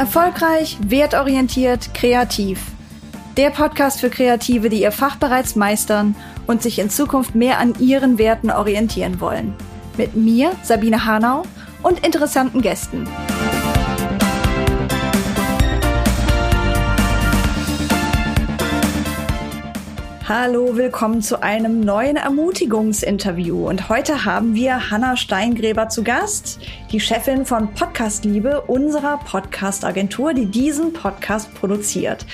Erfolgreich, wertorientiert, kreativ. Der Podcast für Kreative, die ihr Fach bereits meistern und sich in Zukunft mehr an ihren Werten orientieren wollen. Mit mir, Sabine Hanau, und interessanten Gästen. Hallo, willkommen zu einem neuen Ermutigungsinterview. Und heute haben wir Hanna Steingräber zu Gast, die Chefin von Podcast Liebe, unserer Podcast-Agentur, die diesen Podcast produziert.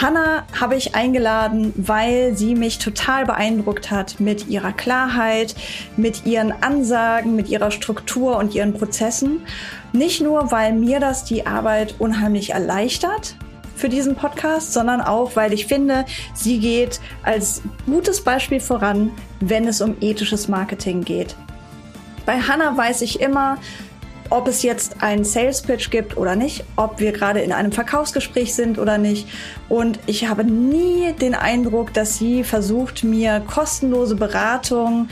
Hanna habe ich eingeladen, weil sie mich total beeindruckt hat mit ihrer Klarheit, mit ihren Ansagen, mit ihrer Struktur und ihren Prozessen. Nicht nur, weil mir das die Arbeit unheimlich erleichtert, für diesen Podcast, sondern auch, weil ich finde, sie geht als gutes Beispiel voran, wenn es um ethisches Marketing geht. Bei Hannah weiß ich immer, ob es jetzt einen Sales Pitch gibt oder nicht, ob wir gerade in einem Verkaufsgespräch sind oder nicht. Und ich habe nie den Eindruck, dass sie versucht, mir kostenlose Beratung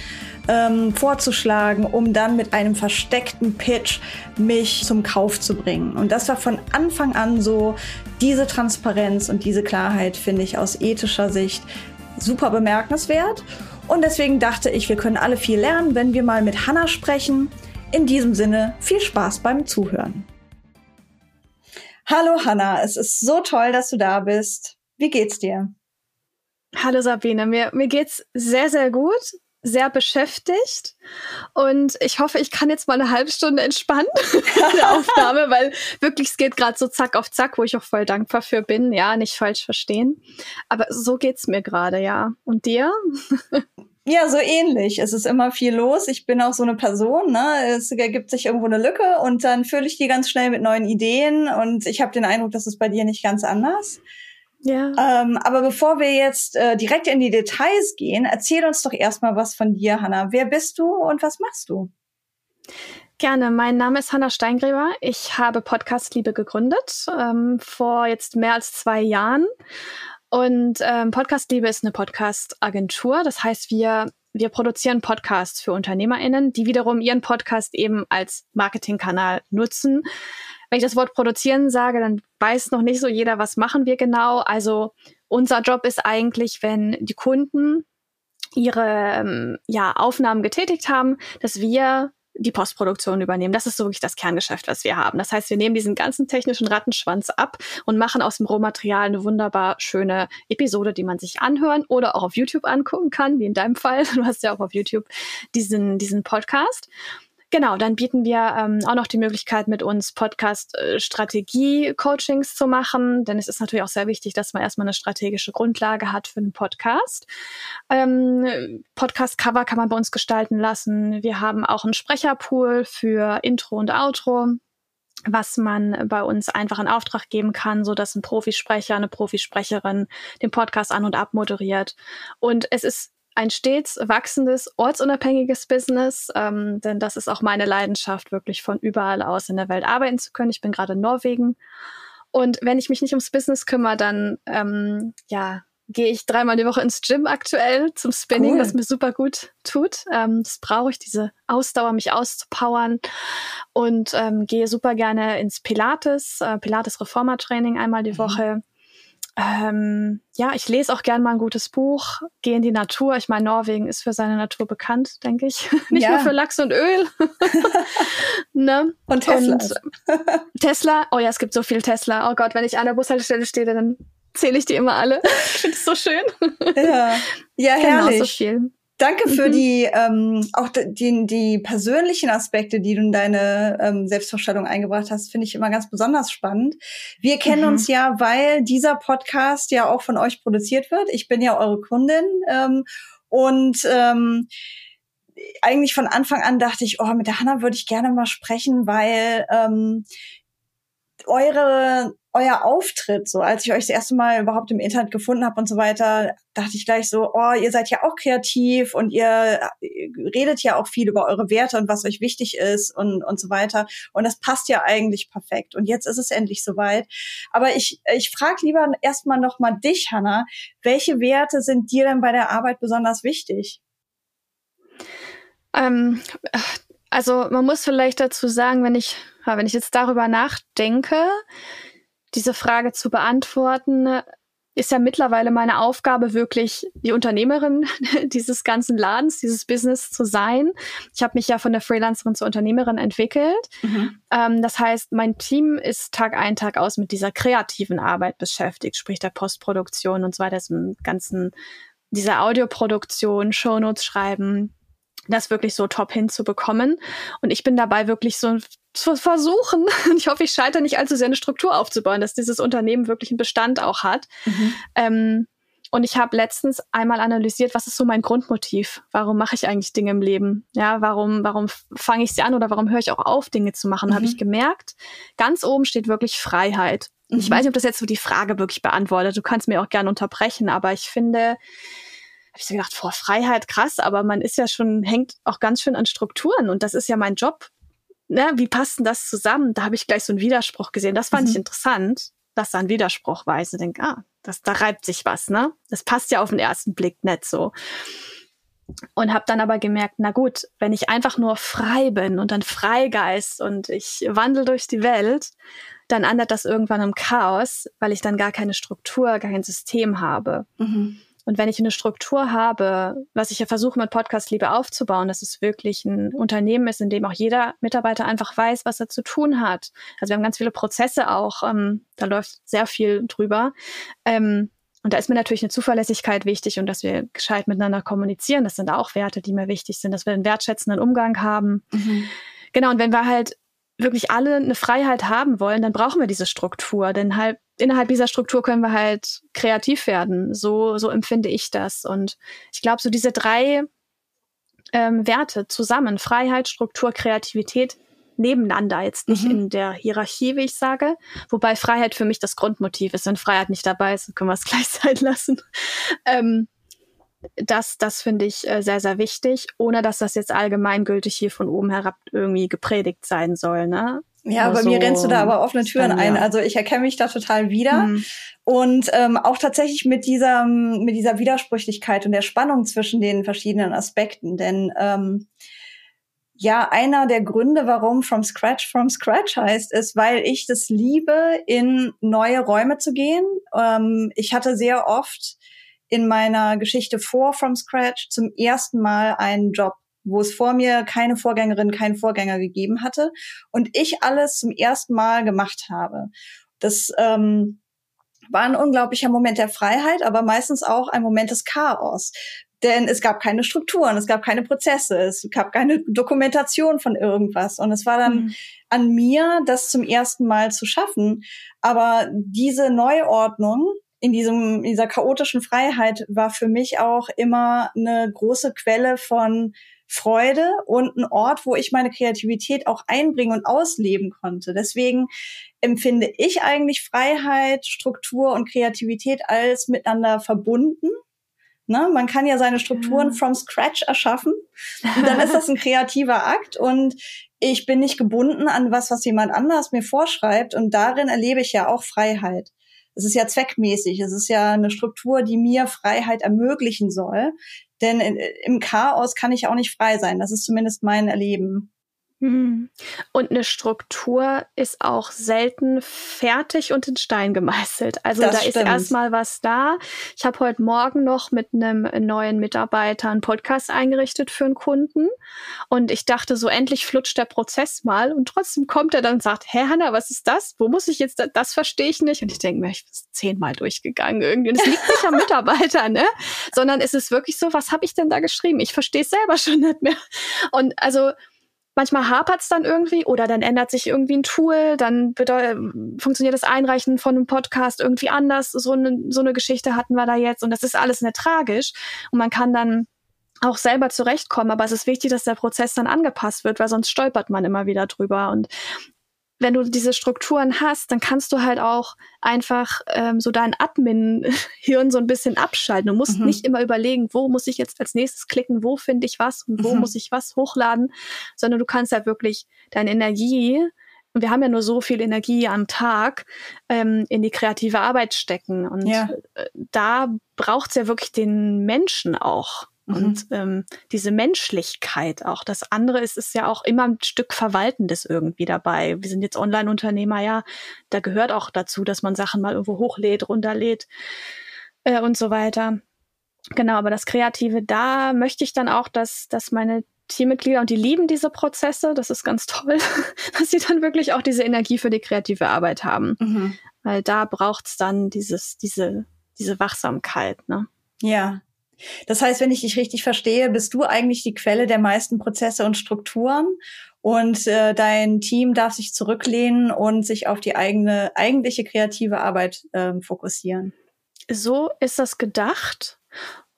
ähm, vorzuschlagen, um dann mit einem versteckten Pitch mich zum Kauf zu bringen. Und das war von Anfang an so, diese Transparenz und diese Klarheit finde ich aus ethischer Sicht super bemerkenswert. Und deswegen dachte ich, wir können alle viel lernen, wenn wir mal mit Hannah sprechen. In diesem Sinne, viel Spaß beim Zuhören. Hallo Hannah, es ist so toll, dass du da bist. Wie geht's dir? Hallo Sabine, mir, mir geht's sehr, sehr gut sehr beschäftigt und ich hoffe, ich kann jetzt mal eine halbe Stunde entspannen in der Aufnahme, weil wirklich es geht gerade so zack auf zack, wo ich auch voll dankbar für bin. Ja, nicht falsch verstehen, aber so geht's mir gerade, ja. Und dir? Ja, so ähnlich. Es ist immer viel los. Ich bin auch so eine Person, ne? Es ergibt sich irgendwo eine Lücke und dann fülle ich die ganz schnell mit neuen Ideen und ich habe den Eindruck, das ist bei dir nicht ganz anders. Ja. Ähm, aber bevor wir jetzt äh, direkt in die Details gehen, erzähl uns doch erstmal was von dir, Hanna. Wer bist du und was machst du? Gerne. Mein Name ist Hanna Steingräber. Ich habe Podcast Liebe gegründet ähm, vor jetzt mehr als zwei Jahren. Und ähm, Podcast Liebe ist eine Podcast-Agentur. Das heißt, wir wir produzieren Podcasts für UnternehmerInnen, die wiederum ihren Podcast eben als Marketingkanal nutzen. Wenn ich das Wort produzieren sage, dann weiß noch nicht so jeder, was machen wir genau. Also unser Job ist eigentlich, wenn die Kunden ihre ähm, ja, Aufnahmen getätigt haben, dass wir die Postproduktion übernehmen. Das ist so wirklich das Kerngeschäft, was wir haben. Das heißt, wir nehmen diesen ganzen technischen Rattenschwanz ab und machen aus dem Rohmaterial eine wunderbar schöne Episode, die man sich anhören oder auch auf YouTube angucken kann, wie in deinem Fall. Du hast ja auch auf YouTube diesen, diesen Podcast. Genau, dann bieten wir ähm, auch noch die Möglichkeit, mit uns Podcast-Strategie-Coachings zu machen, denn es ist natürlich auch sehr wichtig, dass man erstmal eine strategische Grundlage hat für einen Podcast. Ähm, Podcast-Cover kann man bei uns gestalten lassen. Wir haben auch einen Sprecherpool für Intro und Outro was man bei uns einfach in Auftrag geben kann, so dass ein Profisprecher, eine Profisprecherin den Podcast an und ab moderiert. Und es ist ein stets wachsendes, ortsunabhängiges Business, ähm, denn das ist auch meine Leidenschaft, wirklich von überall aus in der Welt arbeiten zu können. Ich bin gerade in Norwegen und wenn ich mich nicht ums Business kümmere, dann ähm, ja gehe ich dreimal die Woche ins Gym aktuell zum Spinning, cool. was mir super gut tut. Ähm, das brauche ich, diese Ausdauer, mich auszupowern und ähm, gehe super gerne ins Pilates, äh, Pilates Reformer Training einmal die mhm. Woche. Ähm, ja, ich lese auch gern mal ein gutes Buch, gehe in die Natur. Ich meine, Norwegen ist für seine Natur bekannt, denke ich. Nicht ja. nur für Lachs und Öl. ne? Und Tesla. Tesla, oh ja, es gibt so viel Tesla. Oh Gott, wenn ich an der Bushaltestelle stehe, dann zähle ich die immer alle. ich finde es so schön. ja, ja herrlich. Genau, so viel. Danke für mhm. die ähm, auch die, die persönlichen Aspekte, die du in deine ähm, Selbstvorstellung eingebracht hast, finde ich immer ganz besonders spannend. Wir kennen mhm. uns ja, weil dieser Podcast ja auch von euch produziert wird. Ich bin ja eure Kundin ähm, und ähm, eigentlich von Anfang an dachte ich, oh, mit der Hanna würde ich gerne mal sprechen, weil ähm, eure euer Auftritt, so als ich euch das erste Mal überhaupt im Internet gefunden habe und so weiter, dachte ich gleich so, oh, ihr seid ja auch kreativ und ihr redet ja auch viel über eure Werte und was euch wichtig ist und, und so weiter. Und das passt ja eigentlich perfekt. Und jetzt ist es endlich soweit. Aber ich, ich frage lieber erstmal nochmal dich, Hanna, welche Werte sind dir denn bei der Arbeit besonders wichtig? Ähm, also man muss vielleicht dazu sagen, wenn ich, wenn ich jetzt darüber nachdenke, diese Frage zu beantworten, ist ja mittlerweile meine Aufgabe, wirklich die Unternehmerin dieses ganzen Ladens, dieses Business zu sein. Ich habe mich ja von der Freelancerin zur Unternehmerin entwickelt. Mhm. Ähm, das heißt, mein Team ist Tag ein, Tag aus mit dieser kreativen Arbeit beschäftigt, sprich der Postproduktion und so weiter, diesem ganzen, dieser Audioproduktion, Shownotes schreiben, das wirklich so top hinzubekommen. Und ich bin dabei wirklich so zu versuchen, ich hoffe, ich scheitere nicht allzu sehr, eine Struktur aufzubauen, dass dieses Unternehmen wirklich einen Bestand auch hat. Mhm. Ähm, und ich habe letztens einmal analysiert, was ist so mein Grundmotiv? Warum mache ich eigentlich Dinge im Leben? Ja, warum, warum fange ich sie an oder warum höre ich auch auf, Dinge zu machen? Mhm. Habe ich gemerkt, ganz oben steht wirklich Freiheit. Mhm. Ich weiß nicht, ob das jetzt so die Frage wirklich beantwortet. Du kannst mir auch gerne unterbrechen, aber ich finde, habe ich so gedacht, vor Freiheit krass, aber man ist ja schon, hängt auch ganz schön an Strukturen und das ist ja mein Job, ne, wie passt denn das zusammen? Da habe ich gleich so einen Widerspruch gesehen. Das fand mhm. ich interessant, dass da ein Widerspruch war. Ich denke, ah, das, da reibt sich was, ne? Das passt ja auf den ersten Blick nicht so. Und habe dann aber gemerkt, na gut, wenn ich einfach nur frei bin und dann Freigeist und ich wandel durch die Welt, dann andert das irgendwann im Chaos, weil ich dann gar keine Struktur, gar kein System habe. Mhm. Und wenn ich eine Struktur habe, was ich ja versuche mit Podcast Liebe aufzubauen, dass es wirklich ein Unternehmen ist, in dem auch jeder Mitarbeiter einfach weiß, was er zu tun hat. Also wir haben ganz viele Prozesse auch, ähm, da läuft sehr viel drüber. Ähm, und da ist mir natürlich eine Zuverlässigkeit wichtig und dass wir gescheit miteinander kommunizieren. Das sind auch Werte, die mir wichtig sind, dass wir einen wertschätzenden Umgang haben. Mhm. Genau, und wenn wir halt wirklich alle eine Freiheit haben wollen, dann brauchen wir diese Struktur. Denn halt innerhalb dieser Struktur können wir halt kreativ werden. So, so empfinde ich das. Und ich glaube, so diese drei ähm, Werte zusammen, Freiheit, Struktur, Kreativität, nebeneinander, jetzt nicht mhm. in der Hierarchie, wie ich sage. Wobei Freiheit für mich das Grundmotiv ist. Wenn Freiheit nicht dabei ist, dann können wir es gleich sein lassen. Ähm, das, das finde ich äh, sehr, sehr wichtig, ohne dass das jetzt allgemeingültig hier von oben herab irgendwie gepredigt sein soll. Ne? Ja, bei so mir rennst du da aber offene Türen ein. Also ich erkenne mich da total wieder. Mhm. Und ähm, auch tatsächlich mit dieser, mit dieser Widersprüchlichkeit und der Spannung zwischen den verschiedenen Aspekten. Denn ähm, ja, einer der Gründe, warum From Scratch From Scratch heißt, ist, weil ich das liebe, in neue Räume zu gehen. Ähm, ich hatte sehr oft in meiner Geschichte vor From Scratch zum ersten Mal einen Job wo es vor mir keine Vorgängerin, keinen Vorgänger gegeben hatte und ich alles zum ersten Mal gemacht habe. Das ähm, war ein unglaublicher Moment der Freiheit, aber meistens auch ein Moment des Chaos. Denn es gab keine Strukturen, es gab keine Prozesse, es gab keine Dokumentation von irgendwas. Und es war dann mhm. an mir, das zum ersten Mal zu schaffen. Aber diese Neuordnung in diesem, in dieser chaotischen Freiheit war für mich auch immer eine große Quelle von Freude und ein Ort, wo ich meine Kreativität auch einbringen und ausleben konnte. Deswegen empfinde ich eigentlich Freiheit, Struktur und Kreativität als miteinander verbunden. Ne? Man kann ja seine Strukturen ja. from scratch erschaffen. Und dann ist das ein kreativer Akt und ich bin nicht gebunden an was, was jemand anders mir vorschreibt. Und darin erlebe ich ja auch Freiheit. Es ist ja zweckmäßig. Es ist ja eine Struktur, die mir Freiheit ermöglichen soll. Denn im Chaos kann ich auch nicht frei sein. Das ist zumindest mein Erleben. Mhm. Und eine Struktur ist auch selten fertig und in Stein gemeißelt. Also das da stimmt. ist erstmal was da. Ich habe heute Morgen noch mit einem neuen Mitarbeiter einen Podcast eingerichtet für einen Kunden. Und ich dachte, so endlich flutscht der Prozess mal. Und trotzdem kommt er dann und sagt, Hä, Hanna, was ist das? Wo muss ich jetzt, das, das verstehe ich nicht. Und ich denke mir, ich bin zehnmal durchgegangen irgendwie. Und es liegt nicht am Mitarbeiter, ne? Sondern es ist wirklich so, was habe ich denn da geschrieben? Ich verstehe es selber schon nicht mehr. Und also manchmal hapert es dann irgendwie oder dann ändert sich irgendwie ein Tool, dann funktioniert das Einreichen von einem Podcast irgendwie anders. So eine, so eine Geschichte hatten wir da jetzt und das ist alles nicht tragisch. Und man kann dann auch selber zurechtkommen, aber es ist wichtig, dass der Prozess dann angepasst wird, weil sonst stolpert man immer wieder drüber. Und wenn du diese Strukturen hast, dann kannst du halt auch einfach ähm, so dein Admin-Hirn so ein bisschen abschalten. Du musst mhm. nicht immer überlegen, wo muss ich jetzt als nächstes klicken, wo finde ich was und wo mhm. muss ich was hochladen, sondern du kannst ja wirklich deine Energie, und wir haben ja nur so viel Energie am Tag, ähm, in die kreative Arbeit stecken. Und ja. Äh, da braucht es ja wirklich den Menschen auch. Mhm. Und ähm, diese Menschlichkeit auch. Das andere ist, ist ja auch immer ein Stück Verwaltendes irgendwie dabei. Wir sind jetzt Online-Unternehmer, ja, da gehört auch dazu, dass man Sachen mal irgendwo hochlädt, runterlädt äh, und so weiter. Genau, aber das Kreative, da möchte ich dann auch, dass, dass meine Teammitglieder und die lieben diese Prozesse, das ist ganz toll, dass sie dann wirklich auch diese Energie für die kreative Arbeit haben. Mhm. Weil da braucht's dann dieses, diese, diese Wachsamkeit, ne? Ja. Das heißt, wenn ich dich richtig verstehe, bist du eigentlich die Quelle der meisten Prozesse und Strukturen und äh, dein Team darf sich zurücklehnen und sich auf die eigene eigentliche kreative Arbeit ähm, fokussieren. So ist das gedacht.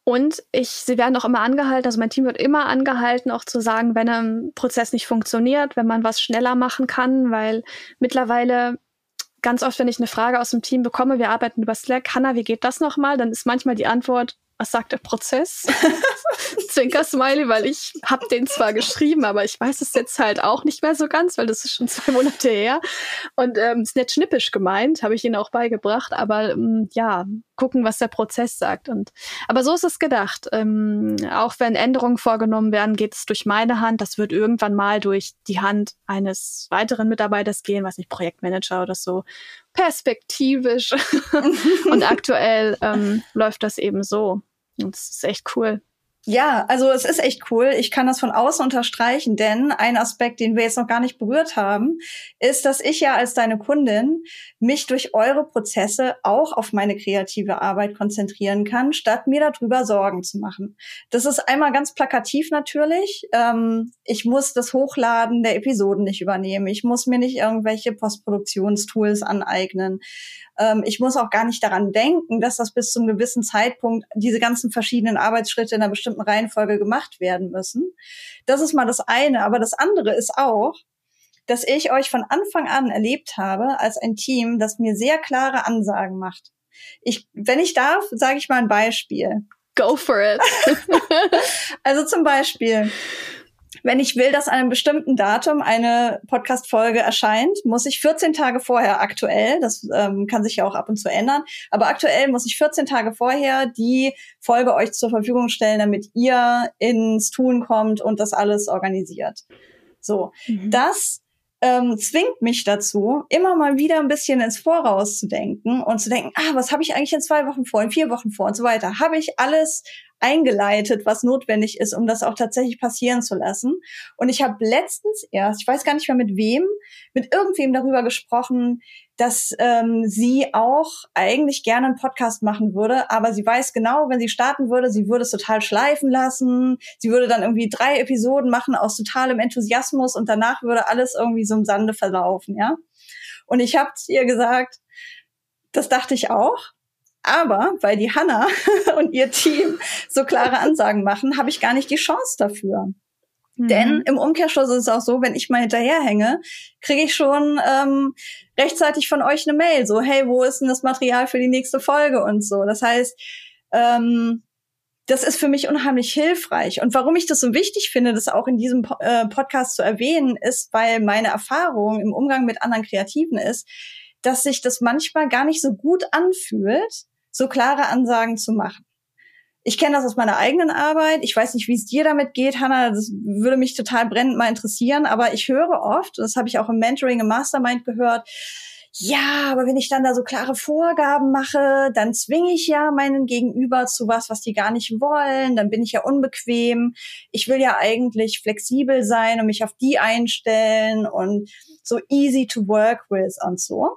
Und ich, sie werden auch immer angehalten, also mein Team wird immer angehalten, auch zu sagen, wenn ein Prozess nicht funktioniert, wenn man was schneller machen kann, weil mittlerweile ganz oft, wenn ich eine Frage aus dem Team bekomme, wir arbeiten über Slack, Hanna, wie geht das nochmal? Dann ist manchmal die Antwort, was sagt der Prozess? Zwinker-Smiley, weil ich habe den zwar geschrieben, aber ich weiß es jetzt halt auch nicht mehr so ganz, weil das ist schon zwei Monate her. Und ähm, ist nicht schnippisch gemeint, habe ich ihnen auch beigebracht, aber ähm, ja, gucken, was der Prozess sagt. Und aber so ist es gedacht. Ähm, auch wenn Änderungen vorgenommen werden, geht es durch meine Hand. Das wird irgendwann mal durch die Hand eines weiteren Mitarbeiters gehen, was nicht Projektmanager oder so perspektivisch. und aktuell ähm, läuft das eben so. Und das ist echt cool. Ja, also es ist echt cool. Ich kann das von außen unterstreichen, denn ein Aspekt, den wir jetzt noch gar nicht berührt haben, ist, dass ich ja als deine Kundin mich durch eure Prozesse auch auf meine kreative Arbeit konzentrieren kann, statt mir darüber Sorgen zu machen. Das ist einmal ganz plakativ natürlich. Ähm, ich muss das Hochladen der Episoden nicht übernehmen. Ich muss mir nicht irgendwelche Postproduktionstools aneignen. Ähm, ich muss auch gar nicht daran denken, dass das bis zum gewissen Zeitpunkt diese ganzen verschiedenen Arbeitsschritte in einer bestimmten Reihenfolge gemacht werden müssen. Das ist mal das eine. Aber das andere ist auch, dass ich euch von Anfang an erlebt habe als ein Team, das mir sehr klare Ansagen macht. Ich, wenn ich darf, sage ich mal ein Beispiel. Go for it. also zum Beispiel, wenn ich will, dass an einem bestimmten Datum eine Podcast-Folge erscheint, muss ich 14 Tage vorher aktuell, das ähm, kann sich ja auch ab und zu ändern, aber aktuell muss ich 14 Tage vorher die Folge euch zur Verfügung stellen, damit ihr ins Tun kommt und das alles organisiert. So, mhm. das ähm, zwingt mich dazu, immer mal wieder ein bisschen ins Voraus zu denken und zu denken, ah, was habe ich eigentlich in zwei Wochen vor, in vier Wochen vor und so weiter. Habe ich alles eingeleitet, was notwendig ist, um das auch tatsächlich passieren zu lassen. Und ich habe letztens erst, ich weiß gar nicht mehr mit wem, mit irgendwem darüber gesprochen, dass ähm, sie auch eigentlich gerne einen Podcast machen würde, aber sie weiß genau, wenn sie starten würde, sie würde es total schleifen lassen. Sie würde dann irgendwie drei Episoden machen aus totalem Enthusiasmus und danach würde alles irgendwie so im Sande verlaufen, ja. Und ich habe ihr gesagt, das dachte ich auch. Aber weil die Hanna und ihr Team so klare Ansagen machen, habe ich gar nicht die Chance dafür. Mhm. Denn im Umkehrschluss ist es auch so, wenn ich mal hinterherhänge, kriege ich schon ähm, rechtzeitig von euch eine Mail, so, hey, wo ist denn das Material für die nächste Folge und so. Das heißt, ähm, das ist für mich unheimlich hilfreich. Und warum ich das so wichtig finde, das auch in diesem äh, Podcast zu erwähnen, ist, weil meine Erfahrung im Umgang mit anderen Kreativen ist, dass sich das manchmal gar nicht so gut anfühlt, so klare Ansagen zu machen. Ich kenne das aus meiner eigenen Arbeit. Ich weiß nicht, wie es dir damit geht, Hannah. Das würde mich total brennend mal interessieren. Aber ich höre oft, das habe ich auch im Mentoring, im Mastermind gehört, ja, aber wenn ich dann da so klare Vorgaben mache, dann zwinge ich ja meinen Gegenüber zu was, was die gar nicht wollen. Dann bin ich ja unbequem. Ich will ja eigentlich flexibel sein und mich auf die einstellen und so easy to work with und so.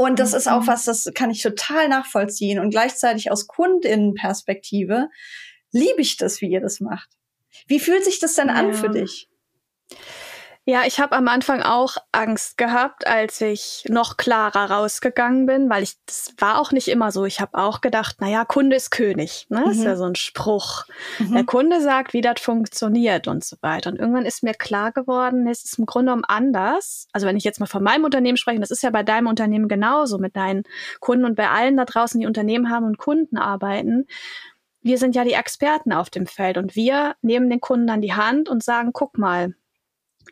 Und das ist auch mhm. was, das kann ich total nachvollziehen. Und gleichzeitig aus Kundinnenperspektive liebe ich das, wie ihr das macht. Wie fühlt sich das denn ja. an für dich? Ja, ich habe am Anfang auch Angst gehabt, als ich noch klarer rausgegangen bin, weil ich das war auch nicht immer so. Ich habe auch gedacht, na ja, Kunde ist König, ne? Mhm. Ist ja so ein Spruch. Mhm. Der Kunde sagt, wie das funktioniert und so weiter. Und irgendwann ist mir klar geworden, es ist im Grunde genommen anders. Also wenn ich jetzt mal von meinem Unternehmen spreche, das ist ja bei deinem Unternehmen genauso mit deinen Kunden und bei allen da draußen, die Unternehmen haben und Kunden arbeiten. Wir sind ja die Experten auf dem Feld und wir nehmen den Kunden an die Hand und sagen, guck mal,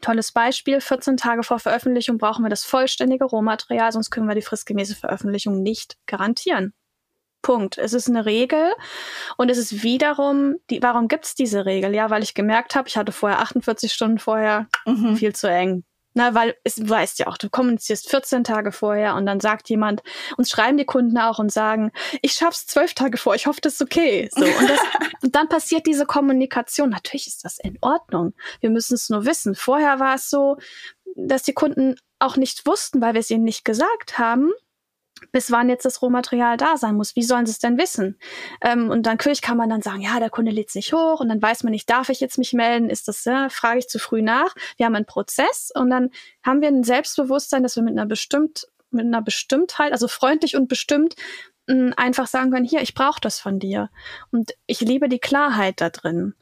Tolles Beispiel, 14 Tage vor Veröffentlichung brauchen wir das vollständige Rohmaterial, sonst können wir die fristgemäße Veröffentlichung nicht garantieren. Punkt. Es ist eine Regel und es ist wiederum, die, warum gibt's diese Regel? Ja, weil ich gemerkt habe, ich hatte vorher 48 Stunden vorher mhm. viel zu eng. Na, weil es weißt ja auch, du kommunizierst 14 Tage vorher und dann sagt jemand, uns schreiben die Kunden auch und sagen, ich schaff's zwölf Tage vor, ich hoffe, das ist okay. So, und, das, und dann passiert diese Kommunikation. Natürlich ist das in Ordnung. Wir müssen es nur wissen. Vorher war es so, dass die Kunden auch nicht wussten, weil wir es ihnen nicht gesagt haben, bis wann jetzt das Rohmaterial da sein muss. Wie sollen sie es denn wissen? Ähm, und dann natürlich kann man dann sagen, ja, der Kunde lädt nicht hoch und dann weiß man nicht, darf ich jetzt mich melden? Ist das, ja, frage ich zu früh nach? Wir haben einen Prozess und dann haben wir ein Selbstbewusstsein, dass wir mit einer bestimmt, mit einer Bestimmtheit, also freundlich und bestimmt, mh, einfach sagen können, hier, ich brauche das von dir. Und ich liebe die Klarheit da drin.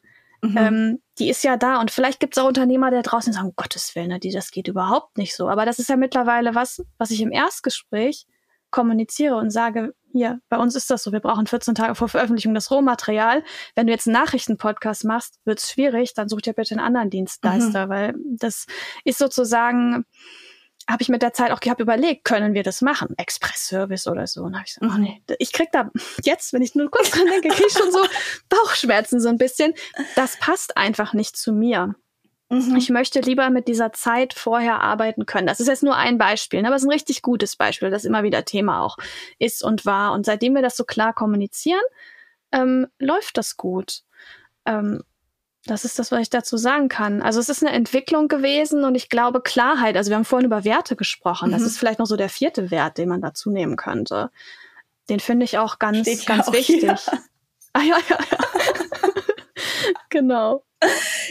Mhm. Ähm, die ist ja da und vielleicht gibt es auch Unternehmer, der draußen sagen, um Gottes Willen, ne, die, das geht überhaupt nicht so. Aber das ist ja mittlerweile was, was ich im Erstgespräch kommuniziere und sage, hier, bei uns ist das so, wir brauchen 14 Tage vor Veröffentlichung das Rohmaterial. Wenn du jetzt einen Nachrichtenpodcast machst, wird es schwierig, dann such dir bitte einen anderen Dienstleister, mhm. weil das ist sozusagen, habe ich mit der Zeit auch gehabt überlegt, können wir das machen? Express-Service oder so. Und habe ich gesagt, oh nee, ich krieg da jetzt, wenn ich nur kurz dran denke, krieg ich schon so Bauchschmerzen so ein bisschen. Das passt einfach nicht zu mir. Mhm. Ich möchte lieber mit dieser Zeit vorher arbeiten können. Das ist jetzt nur ein Beispiel, ne, aber es ist ein richtig gutes Beispiel, das immer wieder Thema auch ist und war. Und seitdem wir das so klar kommunizieren, ähm, läuft das gut. Ähm, das ist das, was ich dazu sagen kann. Also es ist eine Entwicklung gewesen und ich glaube Klarheit. Also wir haben vorhin über Werte gesprochen. Mhm. Das ist vielleicht noch so der vierte Wert, den man dazu nehmen könnte. Den finde ich auch ganz, Steht ganz wichtig. Hier. Ah ja, ja, ja. genau.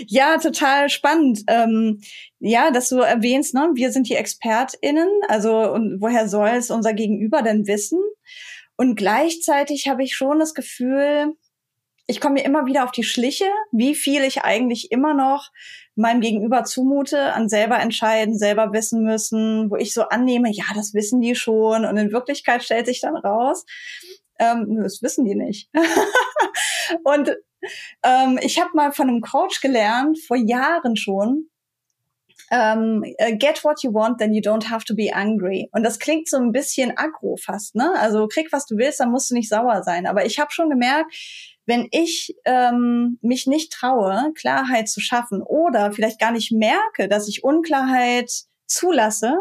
Ja, total spannend. Ähm, ja, dass du erwähnst, ne, wir sind die ExpertInnen, also und woher soll es unser Gegenüber denn wissen? Und gleichzeitig habe ich schon das Gefühl, ich komme mir immer wieder auf die Schliche, wie viel ich eigentlich immer noch meinem Gegenüber zumute, an selber entscheiden, selber wissen müssen, wo ich so annehme, ja, das wissen die schon. Und in Wirklichkeit stellt sich dann raus, ähm, das wissen die nicht. und ähm, ich habe mal von einem Coach gelernt, vor Jahren schon, ähm, äh, get what you want, then you don't have to be angry. Und das klingt so ein bisschen aggro fast, ne? Also krieg was du willst, dann musst du nicht sauer sein. Aber ich habe schon gemerkt, wenn ich ähm, mich nicht traue, Klarheit zu schaffen oder vielleicht gar nicht merke, dass ich Unklarheit zulasse,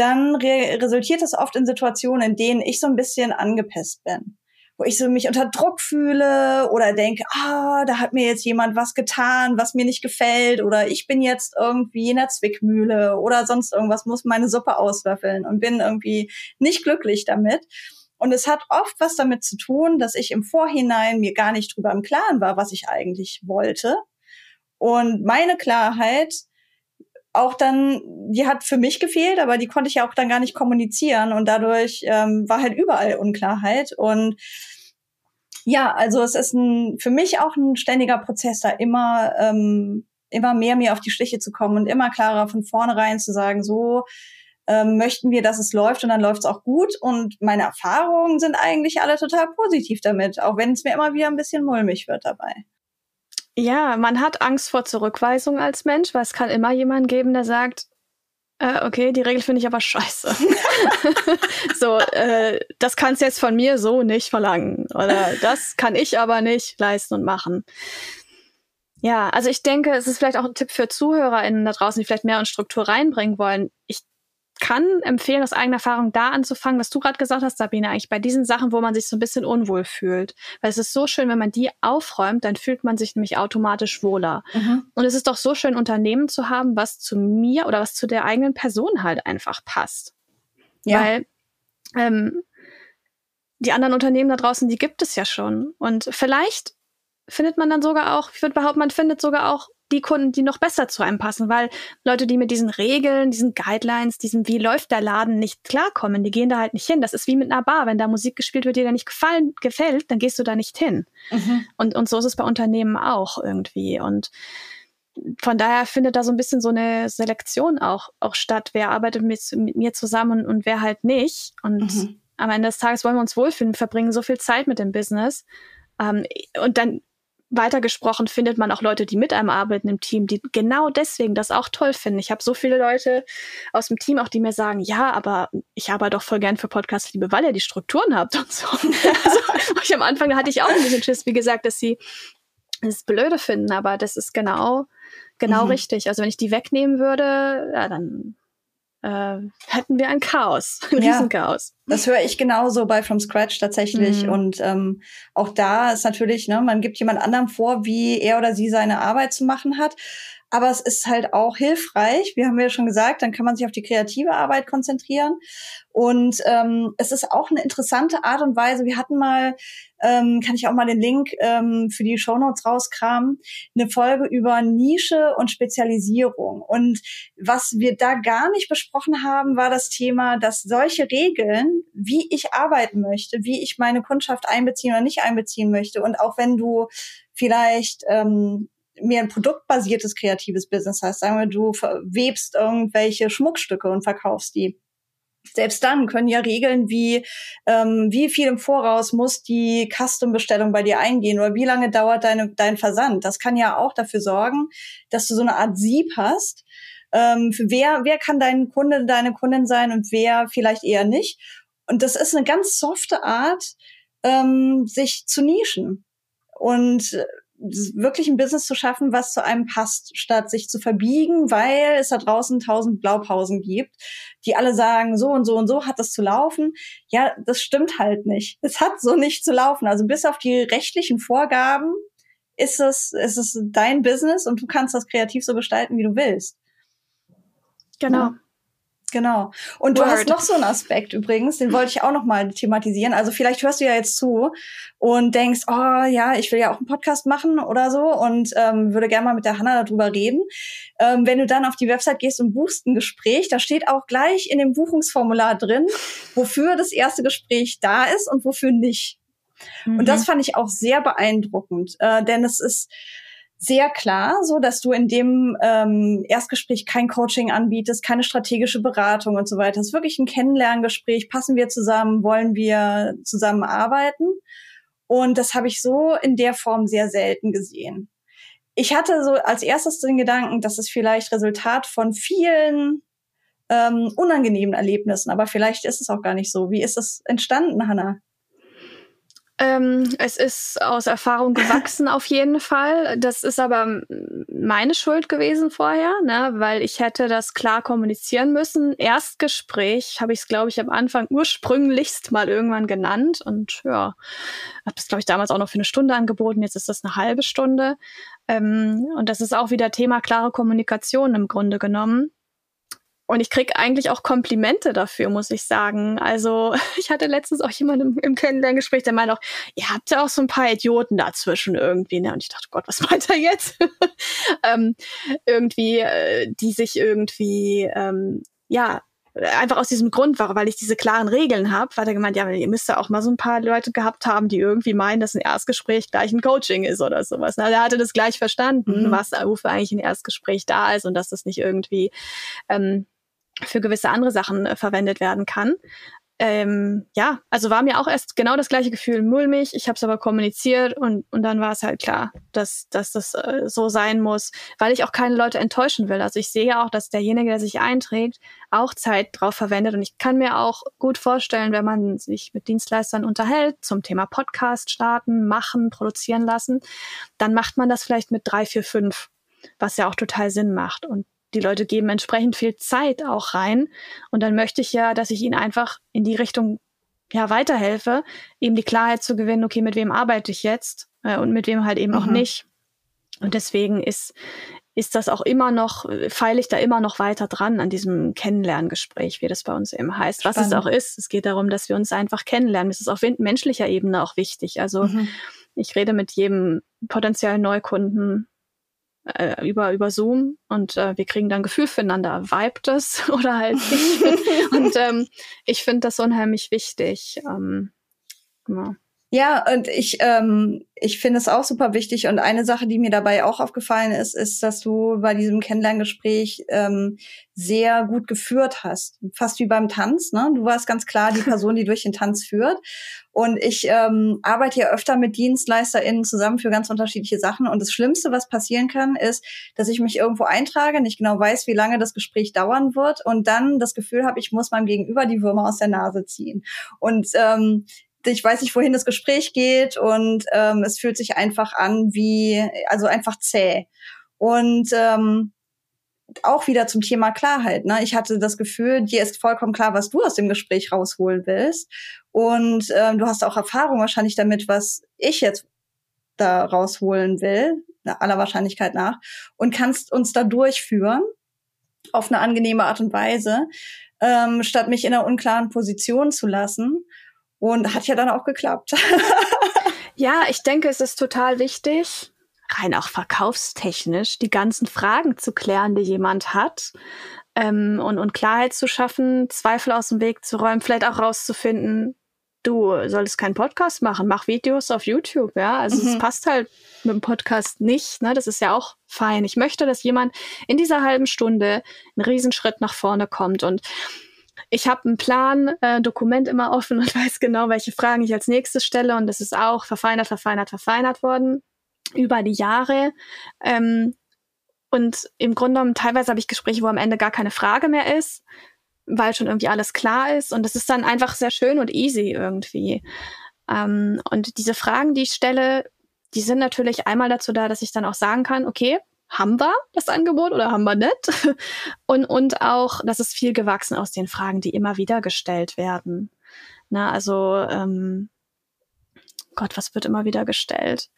dann re resultiert das oft in Situationen, in denen ich so ein bisschen angepisst bin wo ich so mich unter Druck fühle oder denke, ah, da hat mir jetzt jemand was getan, was mir nicht gefällt oder ich bin jetzt irgendwie in der Zwickmühle oder sonst irgendwas, muss meine Suppe auslöffeln und bin irgendwie nicht glücklich damit. Und es hat oft was damit zu tun, dass ich im Vorhinein mir gar nicht drüber im Klaren war, was ich eigentlich wollte. Und meine Klarheit auch dann, die hat für mich gefehlt, aber die konnte ich ja auch dann gar nicht kommunizieren und dadurch ähm, war halt überall Unklarheit und ja, also es ist ein, für mich auch ein ständiger Prozess, da immer, ähm, immer mehr mir auf die Schliche zu kommen und immer klarer von vornherein zu sagen, so ähm, möchten wir, dass es läuft und dann läuft es auch gut. Und meine Erfahrungen sind eigentlich alle total positiv damit, auch wenn es mir immer wieder ein bisschen mulmig wird dabei. Ja, man hat Angst vor Zurückweisung als Mensch, weil es kann immer jemanden geben, der sagt, äh, okay, die Regel finde ich aber scheiße. so, äh, das kannst jetzt von mir so nicht verlangen. Oder das kann ich aber nicht leisten und machen. Ja, also ich denke, es ist vielleicht auch ein Tipp für ZuhörerInnen da draußen, die vielleicht mehr in Struktur reinbringen wollen. Ich kann empfehlen, aus eigener Erfahrung da anzufangen, was du gerade gesagt hast, Sabine, eigentlich bei diesen Sachen, wo man sich so ein bisschen unwohl fühlt. Weil es ist so schön, wenn man die aufräumt, dann fühlt man sich nämlich automatisch wohler. Mhm. Und es ist doch so schön, Unternehmen zu haben, was zu mir oder was zu der eigenen Person halt einfach passt. Ja. Weil ähm, die anderen Unternehmen da draußen, die gibt es ja schon. Und vielleicht findet man dann sogar auch, ich würde behaupten, man findet sogar auch die Kunden, die noch besser zu einem passen, weil Leute, die mit diesen Regeln, diesen Guidelines, diesem wie läuft der Laden nicht klarkommen, die gehen da halt nicht hin. Das ist wie mit einer Bar, wenn da Musik gespielt wird, die dir nicht gefallen, gefällt, dann gehst du da nicht hin. Mhm. Und, und so ist es bei Unternehmen auch irgendwie. Und von daher findet da so ein bisschen so eine Selektion auch, auch statt. Wer arbeitet mit, mit mir zusammen und, und wer halt nicht. Und mhm. am Ende des Tages wollen wir uns wohlfühlen, verbringen so viel Zeit mit dem Business. Ähm, und dann weitergesprochen findet man auch Leute, die mit einem arbeiten im Team, die genau deswegen das auch toll finden. Ich habe so viele Leute aus dem Team auch, die mir sagen, ja, aber ich arbeite doch voll gern für Podcast Liebe, weil ihr die Strukturen habt und so. also, ich am Anfang hatte ich auch ein bisschen Schiss, wie gesagt, dass sie es blöde finden, aber das ist genau, genau mhm. richtig. Also wenn ich die wegnehmen würde, ja, dann äh, hätten wir ein Chaos, ein ja, Riesenchaos. Das höre ich genauso bei From Scratch tatsächlich. Mhm. Und ähm, auch da ist natürlich, ne, man gibt jemand anderem vor, wie er oder sie seine Arbeit zu machen hat. Aber es ist halt auch hilfreich, wie haben wir ja schon gesagt, dann kann man sich auf die kreative Arbeit konzentrieren. Und ähm, es ist auch eine interessante Art und Weise. Wir hatten mal, ähm, kann ich auch mal den Link ähm, für die Shownotes rauskramen, eine Folge über Nische und Spezialisierung. Und was wir da gar nicht besprochen haben, war das Thema, dass solche Regeln, wie ich arbeiten möchte, wie ich meine Kundschaft einbeziehen oder nicht einbeziehen möchte, und auch wenn du vielleicht ähm, mehr ein produktbasiertes kreatives Business hast, sagen wir, du webst irgendwelche Schmuckstücke und verkaufst die. Selbst dann können ja Regeln wie, ähm, wie viel im Voraus muss die Custom-Bestellung bei dir eingehen oder wie lange dauert deine, dein Versand. Das kann ja auch dafür sorgen, dass du so eine Art Sieb hast, ähm, für wer, wer kann dein Kunde, deine Kundin sein und wer vielleicht eher nicht. Und das ist eine ganz softe Art, ähm, sich zu nischen. Und wirklich ein Business zu schaffen, was zu einem passt, statt sich zu verbiegen, weil es da draußen tausend Blaupausen gibt, die alle sagen, so und so und so hat das zu laufen. Ja, das stimmt halt nicht. Es hat so nicht zu laufen. Also bis auf die rechtlichen Vorgaben ist es, ist es dein Business und du kannst das kreativ so gestalten, wie du willst. Genau. Ja. Genau. Und Word. du hast noch so einen Aspekt übrigens, den wollte ich auch noch mal thematisieren. Also vielleicht hörst du ja jetzt zu und denkst, oh ja, ich will ja auch einen Podcast machen oder so und ähm, würde gerne mal mit der Hanna darüber reden. Ähm, wenn du dann auf die Website gehst und buchst ein Gespräch, da steht auch gleich in dem Buchungsformular drin, wofür das erste Gespräch da ist und wofür nicht. Mhm. Und das mhm. fand ich auch sehr beeindruckend, äh, denn es ist sehr klar, so dass du in dem ähm, Erstgespräch kein Coaching anbietest, keine strategische Beratung und so weiter. Es ist wirklich ein Kennenlerngespräch. Passen wir zusammen? Wollen wir zusammenarbeiten? Und das habe ich so in der Form sehr selten gesehen. Ich hatte so als erstes den Gedanken, dass es vielleicht Resultat von vielen ähm, unangenehmen Erlebnissen, aber vielleicht ist es auch gar nicht so. Wie ist es entstanden, Hannah? Ähm, es ist aus Erfahrung gewachsen auf jeden Fall. Das ist aber meine Schuld gewesen vorher, ne? weil ich hätte das klar kommunizieren müssen. Erstgespräch habe ich es, glaube ich, am Anfang ursprünglichst mal irgendwann genannt und ja, habe das, glaube ich, damals auch noch für eine Stunde angeboten. Jetzt ist das eine halbe Stunde. Ähm, und das ist auch wieder Thema klare Kommunikation im Grunde genommen. Und ich krieg eigentlich auch Komplimente dafür, muss ich sagen. Also ich hatte letztens auch jemanden im, im Kennenlerngespräch, der meinte auch, ihr habt ja auch so ein paar Idioten dazwischen irgendwie. Ne? Und ich dachte, Gott, was meint er jetzt? ähm, irgendwie, äh, die sich irgendwie, ähm, ja, einfach aus diesem Grund, weil ich diese klaren Regeln habe, hat er gemeint, ja, ihr müsst ja auch mal so ein paar Leute gehabt haben, die irgendwie meinen, dass ein Erstgespräch gleich ein Coaching ist oder sowas. Na, er hatte das gleich verstanden, mhm. was wofür eigentlich ein Erstgespräch da ist und dass das nicht irgendwie ähm, für gewisse andere Sachen äh, verwendet werden kann. Ähm, ja, also war mir auch erst genau das gleiche Gefühl mulmig. Ich habe es aber kommuniziert und, und dann war es halt klar, dass, dass das äh, so sein muss, weil ich auch keine Leute enttäuschen will. Also ich sehe auch, dass derjenige, der sich einträgt, auch Zeit drauf verwendet. Und ich kann mir auch gut vorstellen, wenn man sich mit Dienstleistern unterhält zum Thema Podcast starten, machen, produzieren lassen, dann macht man das vielleicht mit drei, vier, fünf, was ja auch total Sinn macht. Und die Leute geben entsprechend viel Zeit auch rein. Und dann möchte ich ja, dass ich ihnen einfach in die Richtung ja weiterhelfe, eben die Klarheit zu gewinnen, okay, mit wem arbeite ich jetzt äh, und mit wem halt eben mhm. auch nicht. Und deswegen ist, ist das auch immer noch, feile ich da immer noch weiter dran an diesem Kennenlerngespräch, wie das bei uns eben heißt. Spannend. Was es auch ist, es geht darum, dass wir uns einfach kennenlernen. Es ist auf menschlicher Ebene auch wichtig. Also mhm. ich rede mit jedem potenziellen Neukunden äh, über, über Zoom und äh, wir kriegen dann Gefühl füreinander, vibet es oder halt nicht. und ähm, ich finde das unheimlich wichtig. Ähm, genau. Ja, und ich, ähm, ich finde es auch super wichtig. Und eine Sache, die mir dabei auch aufgefallen ist, ist, dass du bei diesem Kennenlerngespräch ähm, sehr gut geführt hast. Fast wie beim Tanz. Ne? Du warst ganz klar die Person, die durch den Tanz führt. Und ich ähm, arbeite ja öfter mit DienstleisterInnen zusammen für ganz unterschiedliche Sachen. Und das Schlimmste, was passieren kann, ist, dass ich mich irgendwo eintrage, nicht genau weiß, wie lange das Gespräch dauern wird und dann das Gefühl habe, ich muss meinem Gegenüber die Würmer aus der Nase ziehen. Und ähm, ich weiß nicht, wohin das Gespräch geht und ähm, es fühlt sich einfach an wie, also einfach zäh. Und ähm, auch wieder zum Thema Klarheit. Ne? Ich hatte das Gefühl, dir ist vollkommen klar, was du aus dem Gespräch rausholen willst. Und ähm, du hast auch Erfahrung wahrscheinlich damit, was ich jetzt da rausholen will, aller Wahrscheinlichkeit nach, und kannst uns da durchführen auf eine angenehme Art und Weise, ähm, statt mich in einer unklaren Position zu lassen. Und hat ja dann auch geklappt. ja, ich denke, es ist total wichtig, rein auch verkaufstechnisch, die ganzen Fragen zu klären, die jemand hat. Ähm, und, und Klarheit zu schaffen, Zweifel aus dem Weg zu räumen, vielleicht auch rauszufinden, du solltest keinen Podcast machen, mach Videos auf YouTube, ja. Also es mhm. passt halt mit dem Podcast nicht, ne? Das ist ja auch fein. Ich möchte, dass jemand in dieser halben Stunde einen Riesenschritt nach vorne kommt und ich habe einen Plan, äh, Dokument immer offen und weiß genau, welche Fragen ich als nächstes stelle. Und das ist auch verfeinert, verfeinert, verfeinert worden über die Jahre. Ähm, und im Grunde genommen, teilweise habe ich Gespräche, wo am Ende gar keine Frage mehr ist, weil schon irgendwie alles klar ist. Und das ist dann einfach sehr schön und easy irgendwie. Ähm, und diese Fragen, die ich stelle, die sind natürlich einmal dazu da, dass ich dann auch sagen kann, okay, haben wir das Angebot oder haben wir nicht? Und, und auch, das ist viel gewachsen aus den Fragen, die immer wieder gestellt werden. Na, also, ähm, Gott, was wird immer wieder gestellt?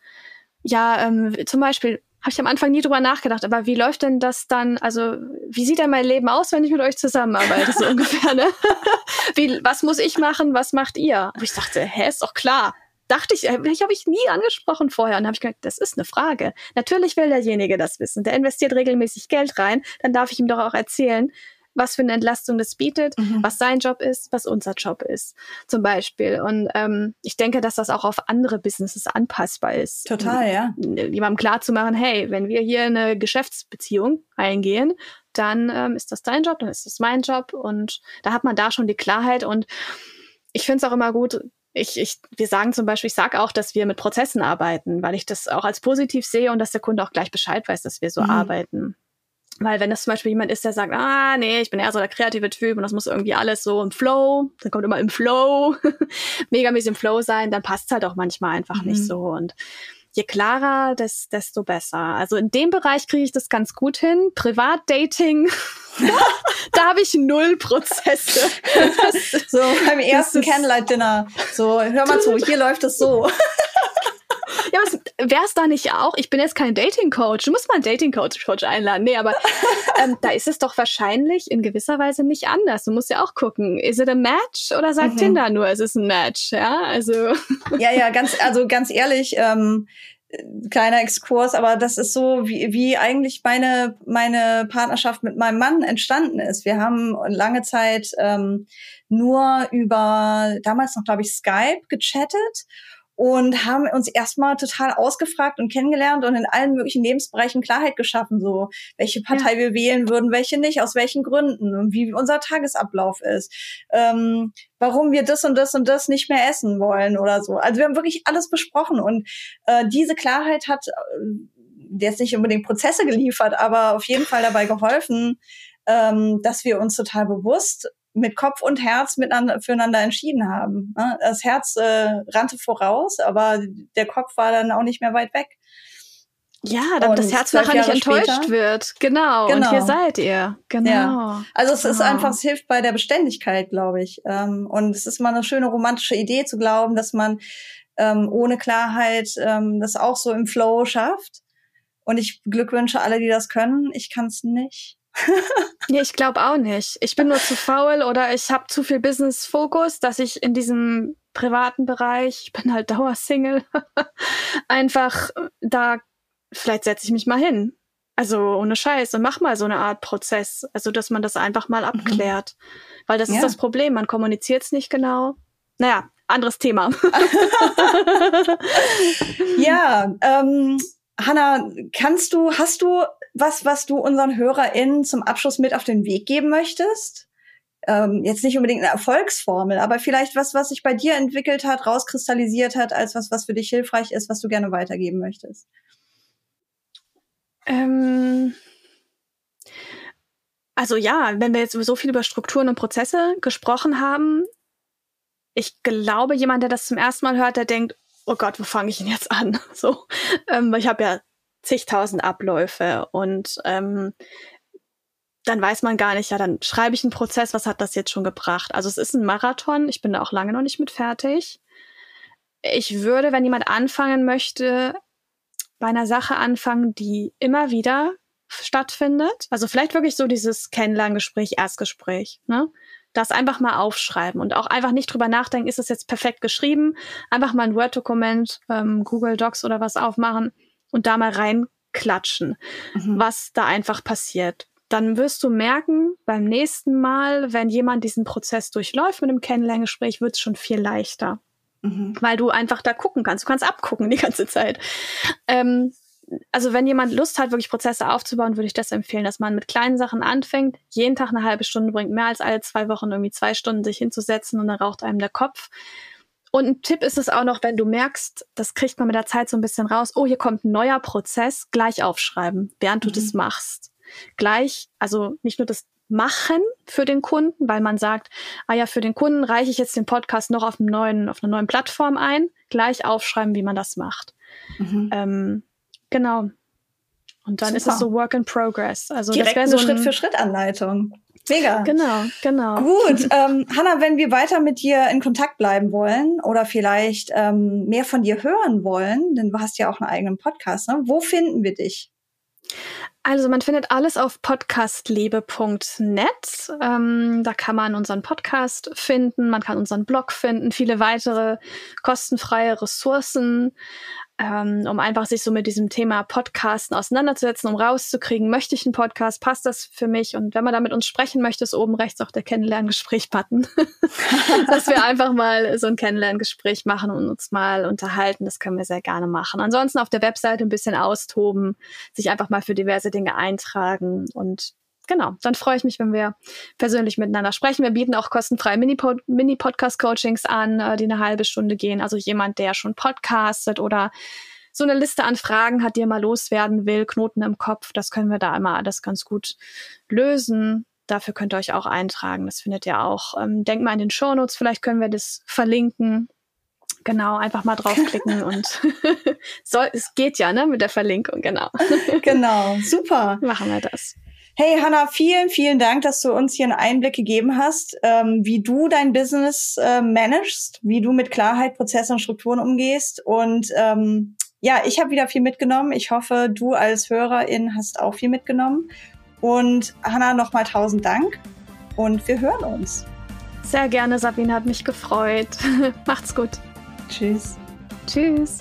Ja, ähm, zum Beispiel habe ich am Anfang nie drüber nachgedacht, aber wie läuft denn das dann, also wie sieht denn mein Leben aus, wenn ich mit euch zusammenarbeite, so ungefähr, ne? wie, was muss ich machen, was macht ihr? Und ich dachte, hä, ist doch klar dachte ich, ich habe ich nie angesprochen vorher. Und habe ich gedacht, das ist eine Frage. Natürlich will derjenige das wissen. Der investiert regelmäßig Geld rein. Dann darf ich ihm doch auch erzählen, was für eine Entlastung das bietet, mhm. was sein Job ist, was unser Job ist, zum Beispiel. Und ähm, ich denke, dass das auch auf andere Businesses anpassbar ist. Total, ja. Jemandem klar zu machen, hey, wenn wir hier eine Geschäftsbeziehung eingehen, dann ähm, ist das dein Job, dann ist das mein Job. Und da hat man da schon die Klarheit. Und ich finde es auch immer gut, ich, ich, wir sagen zum Beispiel, ich sage auch, dass wir mit Prozessen arbeiten, weil ich das auch als positiv sehe und dass der Kunde auch gleich Bescheid weiß, dass wir so mhm. arbeiten. Weil wenn das zum Beispiel jemand ist, der sagt, ah, nee, ich bin eher so der kreative Typ und das muss irgendwie alles so im Flow, dann kommt immer im Flow, megamäßig im Flow sein, dann passt es halt auch manchmal einfach mhm. nicht so. Und je klarer, des, desto besser. Also in dem Bereich kriege ich das ganz gut hin. Privatdating, da habe ich null Prozesse. so beim ersten Candlelight-Dinner. So, hör mal zu, hier läuft es so. Ja, was wäre es da nicht auch? Ich bin jetzt kein Dating-Coach. Du musst mal einen Dating-Coach Coach einladen. Nee, aber ähm, da ist es doch wahrscheinlich in gewisser Weise nicht anders. Du musst ja auch gucken, ist es ein Match oder sagt mhm. Tinder nur, es ist ein Match? Ja, also. Ja, ja, ganz, also ganz ehrlich, ähm, kleiner Exkurs, aber das ist so, wie, wie eigentlich meine, meine Partnerschaft mit meinem Mann entstanden ist. Wir haben lange Zeit ähm, nur über, damals noch, glaube ich, Skype gechattet und haben uns erstmal total ausgefragt und kennengelernt und in allen möglichen Lebensbereichen Klarheit geschaffen, so welche Partei ja. wir wählen würden, welche nicht, aus welchen Gründen und wie unser Tagesablauf ist, ähm, warum wir das und das und das nicht mehr essen wollen oder so. Also wir haben wirklich alles besprochen und äh, diese Klarheit hat äh, jetzt nicht unbedingt Prozesse geliefert, aber auf jeden Fall dabei geholfen, ähm, dass wir uns total bewusst mit Kopf und Herz miteinander füreinander entschieden haben. Ne? Das Herz äh, rannte voraus, aber der Kopf war dann auch nicht mehr weit weg. Ja, damit das Herz nachher nicht enttäuscht später. wird. Genau. genau. Und hier seid ihr. Genau. Ja. Also es genau. ist einfach, es hilft bei der Beständigkeit, glaube ich. Ähm, und es ist mal eine schöne romantische Idee zu glauben, dass man ähm, ohne Klarheit ähm, das auch so im Flow schafft. Und ich beglückwünsche alle, die das können. Ich kann es nicht nee, ich glaube auch nicht. Ich bin nur zu faul oder ich habe zu viel Business-Fokus, dass ich in diesem privaten Bereich, ich bin halt Dauersingle, einfach da, vielleicht setze ich mich mal hin. Also ohne Scheiß und mach mal so eine Art Prozess. Also, dass man das einfach mal mhm. abklärt. Mhm. Weil das ja. ist das Problem, man kommuniziert es nicht genau. Naja, anderes Thema. ja, ähm, Hanna, kannst du, hast du was, was du unseren HörerInnen zum Abschluss mit auf den Weg geben möchtest? Ähm, jetzt nicht unbedingt eine Erfolgsformel, aber vielleicht was, was sich bei dir entwickelt hat, rauskristallisiert hat, als was, was für dich hilfreich ist, was du gerne weitergeben möchtest. Ähm also ja, wenn wir jetzt so viel über Strukturen und Prozesse gesprochen haben, ich glaube, jemand, der das zum ersten Mal hört, der denkt, oh Gott, wo fange ich denn jetzt an? So, ähm, ich habe ja zigtausend Abläufe und ähm, dann weiß man gar nicht, ja, dann schreibe ich einen Prozess, was hat das jetzt schon gebracht? Also es ist ein Marathon, ich bin da auch lange noch nicht mit fertig. Ich würde, wenn jemand anfangen möchte, bei einer Sache anfangen, die immer wieder stattfindet. Also vielleicht wirklich so dieses Kennenlerngespräch, Erstgespräch, ne? Das einfach mal aufschreiben und auch einfach nicht drüber nachdenken, ist es jetzt perfekt geschrieben? Einfach mal ein Word-Dokument, ähm, Google Docs oder was aufmachen und da mal reinklatschen, mhm. was da einfach passiert. Dann wirst du merken, beim nächsten Mal, wenn jemand diesen Prozess durchläuft mit einem Kennenlerngespräch, wird es schon viel leichter. Mhm. Weil du einfach da gucken kannst. Du kannst abgucken die ganze Zeit. Ähm, also wenn jemand Lust hat, wirklich Prozesse aufzubauen, würde ich das empfehlen, dass man mit kleinen Sachen anfängt, jeden Tag eine halbe Stunde bringt, mehr als alle zwei Wochen irgendwie zwei Stunden sich hinzusetzen und dann raucht einem der Kopf. Und ein Tipp ist es auch noch, wenn du merkst, das kriegt man mit der Zeit so ein bisschen raus, oh, hier kommt ein neuer Prozess, gleich aufschreiben, während du mhm. das machst. Gleich, also nicht nur das Machen für den Kunden, weil man sagt, ah ja, für den Kunden reiche ich jetzt den Podcast noch auf, einem neuen, auf einer neuen Plattform ein, gleich aufschreiben, wie man das macht. Mhm. Ähm, Genau. Und dann Super. ist es so Work in Progress. Also Direkt das so eine Schritt-für-Schritt-Anleitung. Mega. Genau, genau. Gut, ähm, Hanna, wenn wir weiter mit dir in Kontakt bleiben wollen oder vielleicht ähm, mehr von dir hören wollen, denn du hast ja auch einen eigenen Podcast, ne? wo finden wir dich? Also man findet alles auf podcastliebe.net. Ähm, da kann man unseren Podcast finden, man kann unseren Blog finden, viele weitere kostenfreie Ressourcen ähm, um einfach sich so mit diesem Thema Podcasten auseinanderzusetzen, um rauszukriegen, möchte ich einen Podcast, passt das für mich? Und wenn man da mit uns sprechen möchte, ist oben rechts auch der Kennenlerngespräch-Button, dass wir einfach mal so ein Kennenlerngespräch machen und uns mal unterhalten. Das können wir sehr gerne machen. Ansonsten auf der Webseite ein bisschen austoben, sich einfach mal für diverse Dinge eintragen und genau, dann freue ich mich, wenn wir persönlich miteinander sprechen. Wir bieten auch kostenfreie Mini-Podcast-Coachings an, äh, die eine halbe Stunde gehen. Also jemand, der schon podcastet oder so eine Liste an Fragen hat, die er mal loswerden will, Knoten im Kopf, das können wir da immer alles ganz gut lösen. Dafür könnt ihr euch auch eintragen. Das findet ihr auch. Ähm, denkt mal in den Shownotes, vielleicht können wir das verlinken. Genau, einfach mal draufklicken und soll, es geht ja, ne, mit der Verlinkung, genau. genau, super. Machen wir das. Hey Hanna, vielen, vielen Dank, dass du uns hier einen Einblick gegeben hast, ähm, wie du dein Business äh, managst, wie du mit Klarheit, Prozesse und Strukturen umgehst. Und ähm, ja, ich habe wieder viel mitgenommen. Ich hoffe, du als Hörerin hast auch viel mitgenommen. Und Hanna, nochmal tausend Dank und wir hören uns. Sehr gerne, Sabine, hat mich gefreut. Macht's gut. Tschüss. Tschüss.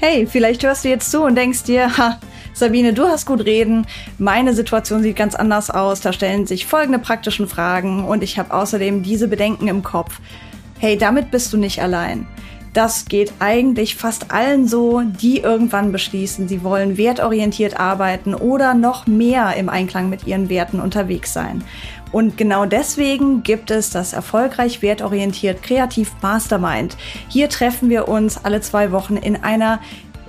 Hey, vielleicht hörst du jetzt zu und denkst dir, ha, Sabine, du hast gut reden. Meine Situation sieht ganz anders aus. Da stellen sich folgende praktischen Fragen und ich habe außerdem diese Bedenken im Kopf. Hey, damit bist du nicht allein. Das geht eigentlich fast allen so, die irgendwann beschließen, sie wollen wertorientiert arbeiten oder noch mehr im Einklang mit ihren Werten unterwegs sein. Und genau deswegen gibt es das erfolgreich wertorientiert Kreativ Mastermind. Hier treffen wir uns alle zwei Wochen in einer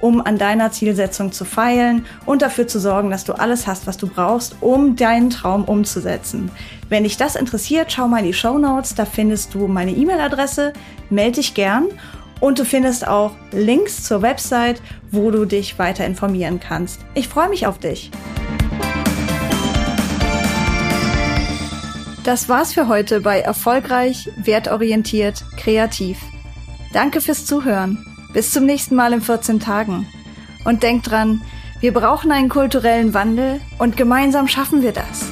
um an deiner Zielsetzung zu feilen und dafür zu sorgen, dass du alles hast, was du brauchst, um deinen Traum umzusetzen. Wenn dich das interessiert, schau mal in die Show Notes, da findest du meine E-Mail-Adresse, melde dich gern und du findest auch Links zur Website, wo du dich weiter informieren kannst. Ich freue mich auf dich. Das war's für heute bei Erfolgreich, Wertorientiert, Kreativ. Danke fürs Zuhören. Bis zum nächsten Mal in 14 Tagen. Und denk dran, Wir brauchen einen kulturellen Wandel und gemeinsam schaffen wir das.